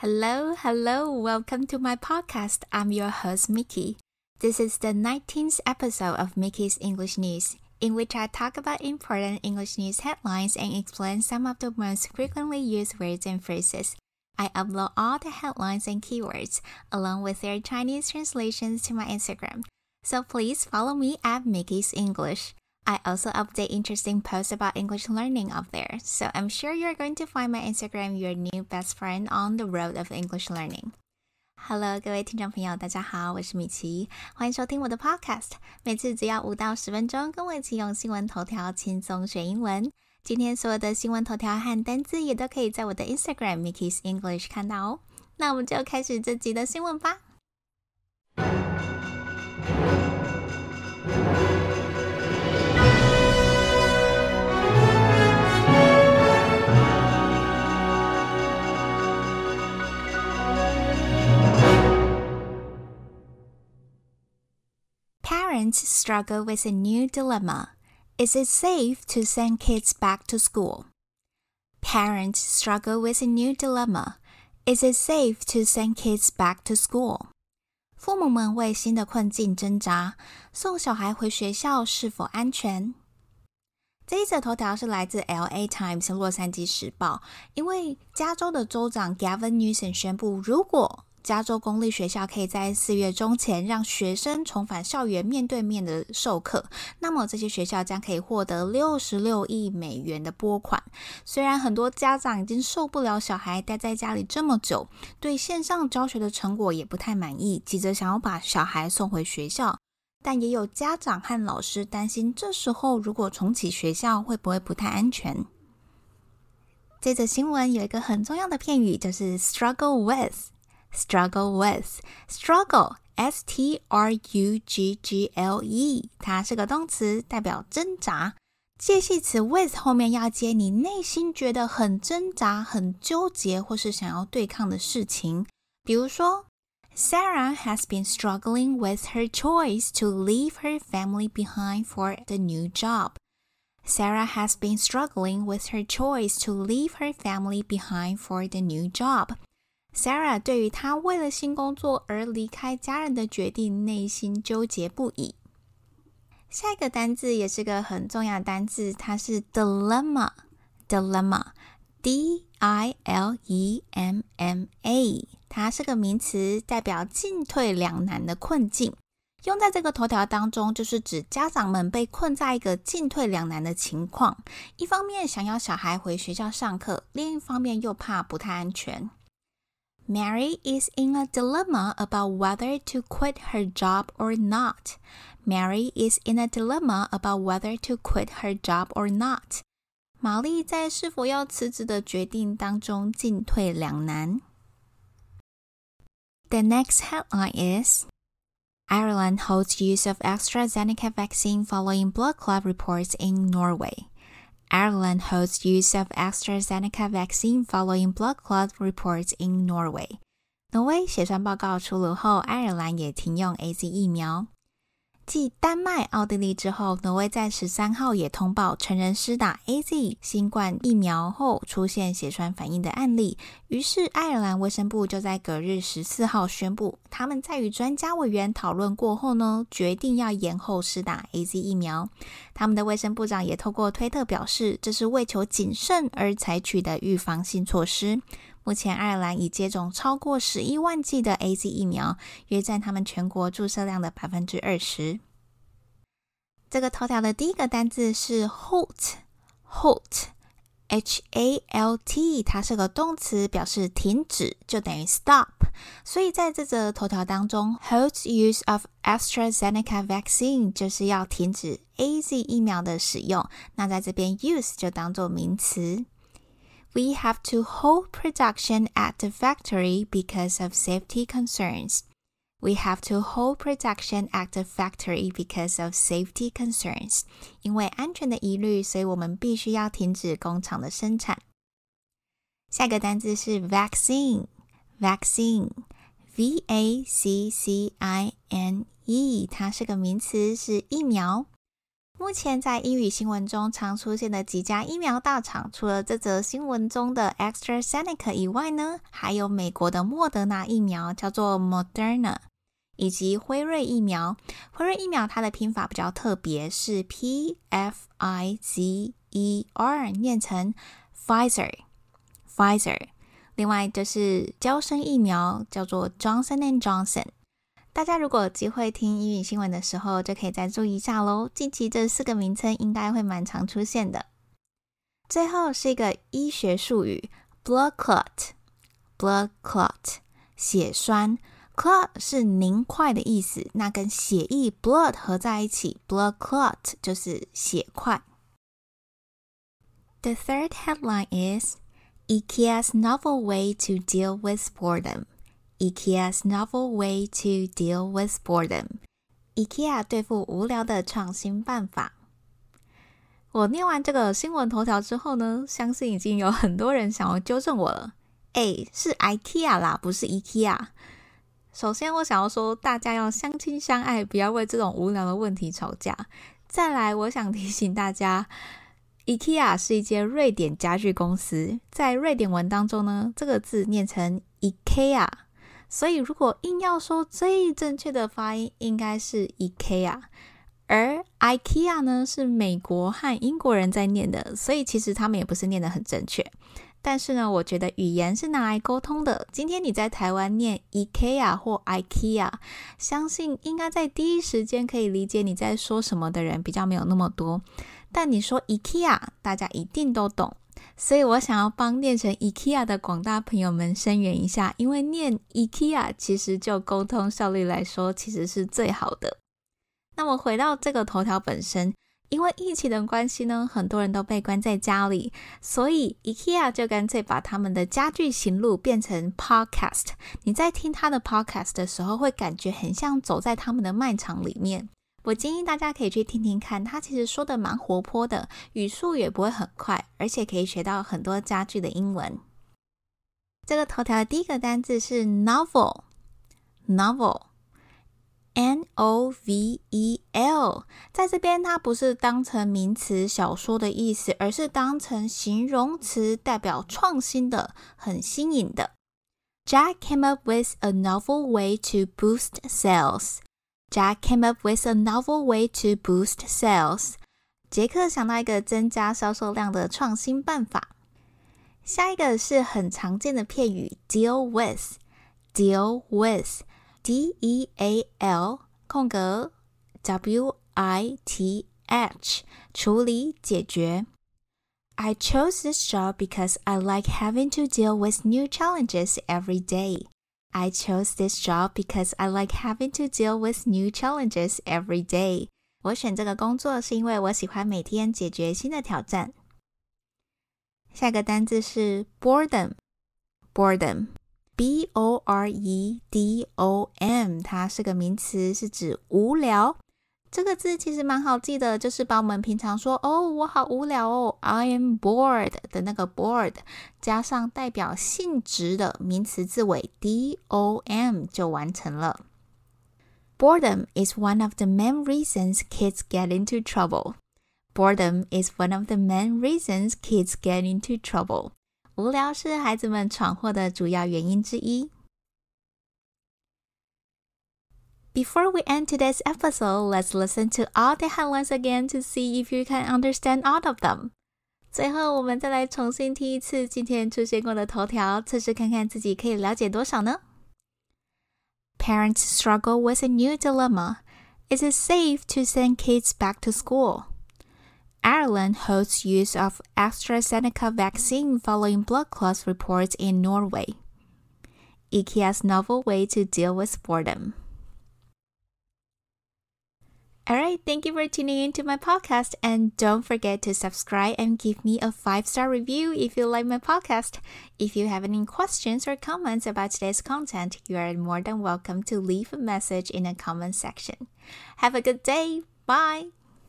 Hello, hello, welcome to my podcast. I'm your host, Mickey. This is the 19th episode of Mickey's English News, in which I talk about important English news headlines and explain some of the most frequently used words and phrases. I upload all the headlines and keywords, along with their Chinese translations, to my Instagram. So please follow me at Mickey's English. I also update interesting posts about English learning up there, so I'm sure you're going to find my Instagram your new best friend on the road of English learning. Hello，各位听众朋友，大家好，我是米奇，欢迎收听我的 Podcast。每次只要五到十分钟，跟我一起用新闻头条轻松学英文。今天所有的新闻头条和单字也都可以在我的 Instagram Mickey's English 看到哦。那我们就开始这集的新闻吧。 Parents struggle with a new dilemma. Is it safe to send kids back to school? Parents struggle with a new dilemma. Is it safe to send kids back to school? 父母们为新的困境挣扎，送小孩回学校是否安全？这一则头条是来自 L.A. Times 洛杉矶时报，因为加州的州长 Gavin Newsom 宣布，如果 加州公立学校可以在四月中前让学生重返校园面对面的授课，那么这些学校将可以获得六十六亿美元的拨款。虽然很多家长已经受不了小孩待在家里这么久，对线上教学的成果也不太满意，急着想要把小孩送回学校，但也有家长和老师担心，这时候如果重启学校会不会不太安全？这则新闻有一个很重要的片语，就是 struggle with。struggle with struggle s t r u g g l e，它是个动词，代表挣扎。介系词 with 后面要接你内心觉得很挣扎、很纠结或是想要对抗的事情。比如说，Sarah has been struggling with her choice to leave her family behind for the new job. Sarah has been struggling with her choice to leave her family behind for the new job. Sarah 对于她为了新工作而离开家人的决定，内心纠结不已。下一个单字也是个很重要的单字，它是 dilemma。dilemma，d i l e m m a，它是个名词，代表进退两难的困境。用在这个头条当中，就是指家长们被困在一个进退两难的情况，一方面想要小孩回学校上课，另一方面又怕不太安全。Mary is in a dilemma about whether to quit her job or not. Mary is in a dilemma about whether to quit her job or not. 玛丽在是否要辞职的决定当中进退两难。The next headline is Ireland holds use of AstraZeneca vaccine following blood clot reports in Norway. Ireland holds use of AstraZeneca vaccine following blood clot reports in Norway. 挪威血栓报告出炉后，爱尔兰也停用 A Z 疫苗。 继丹麦、奥地利之后，挪威在十三号也通报成人施打 A Z 新冠疫苗后出现血栓反应的案例。于是，爱尔兰卫生部就在隔日十四号宣布，他们在与专家委员讨论过后呢，决定要延后施打 A Z 疫苗。他们的卫生部长也透过推特表示，这是为求谨慎而采取的预防性措施。目前，爱尔兰已接种超过十一万剂的 A Z 疫苗，约占他们全国注射量的百分之二十。这个头条的第一个单字是 halt，halt，h a l t，它是个动词，表示停止，就等于 stop。所以在这则头条当中，halt use of AstraZeneca vaccine 就是要停止 A Z 疫苗的使用。那在这边 use 就当做名词。we have to hold production at the factory because of safety concerns. We have to hold production at the factory because of safety concerns. 因为安全的疑虑，所以我们必须要停止工厂的生产。下一个单词是 vaccine，vaccine，v a c c i n e，它是个名词，是疫苗。 目前在英语新闻中常出现的几家疫苗大厂，除了这则新闻中的 AstraZeneca 以外呢，还有美国的莫德纳疫苗，叫做 Moderna，以及辉瑞疫苗。辉瑞疫苗它的拼法比较特别，是 P F I Z E R，念成 Pfizer，Pfizer。另外就是交生疫苗，叫做 Johnson and Johnson。大家如果有机会听英语新闻的时候，就可以再注意一下喽。近期这四个名称应该会蛮常出现的。最后是一个医学术语，blood clot，blood clot，血栓，clot 是凝块的意思，那跟血液 blood 合在一起，blood clot 就是血块。The third headline is IKEA's novel way to deal with boredom. IKEA's novel way to deal with boredom. IKEA 对付无聊的创新办法。我念完这个新闻头条之后呢，相信已经有很多人想要纠正我了。哎，是 IKEA 啦，不是 IKEA。首先，我想要说，大家要相亲相爱，不要为这种无聊的问题吵架。再来，我想提醒大家，IKEA 是一间瑞典家具公司，在瑞典文当中呢，这个字念成 IKEA。所以，如果硬要说最正确的发音，应该是 IKEA，而 IKEA 呢是美国和英国人在念的，所以其实他们也不是念的很正确。但是呢，我觉得语言是拿来沟通的。今天你在台湾念 IKEA 或 IKEA，相信应该在第一时间可以理解你在说什么的人比较没有那么多。但你说 IKEA，大家一定都懂。所以我想要帮念成 IKEA 的广大朋友们声援一下，因为念 IKEA 其实就沟通效率来说，其实是最好的。那么回到这个头条本身，因为疫情的关系呢，很多人都被关在家里，所以 IKEA 就干脆把他们的家具行路变成 Podcast。你在听他的 Podcast 的时候，会感觉很像走在他们的卖场里面。我建议大家可以去听听看，他其实说的蛮活泼的，语速也不会很快，而且可以学到很多家具的英文。这个头条的第一个单字是 novel，novel，n o v e l，在这边它不是当成名词小说的意思，而是当成形容词，代表创新的、很新颖的。Jack came up with a novel way to boost sales. Jack came up with a novel way to boost sales. 杰克想到一个增加销售量的创新办法。下一个是很常见的片语，deal with，deal with，d e a l 空格 w i t h，处理解决。I chose this job because I like having to deal with new challenges every day. I chose this job because I like having to deal with new challenges every day. 我选这个工作是因为我喜欢每天解决新的挑战。下个单字是 boredom，boredom，b o r e d o m，它是个名词，是指无聊。 这个字其实蛮好记的，就是把我们平常说“哦，我好无聊哦 ”，I am bored 的那个 bored，加上代表性质的名词字尾 d o m 就完成了。Boredom is one of the main reasons kids get into trouble. Boredom is one of the main reasons kids get into trouble. 无聊是孩子们闯祸的主要原因之一。Before we end today's episode, let's listen to all the headlines again to see if you can understand all of them. 最后，我们再来重新听一次今天出现过的头条，测试看看自己可以了解多少呢？Parents struggle with a new dilemma. Is it safe to send kids back to school? Ireland holds use of AstraZeneca vaccine following blood clots reports in Norway. IKEA's novel way to deal with boredom. All right, thank you for tuning into my podcast. And don't forget to subscribe and give me a five star review if you like my podcast. If you have any questions or comments about today's content, you are more than welcome to leave a message in the comment section. Have a good day. Bye.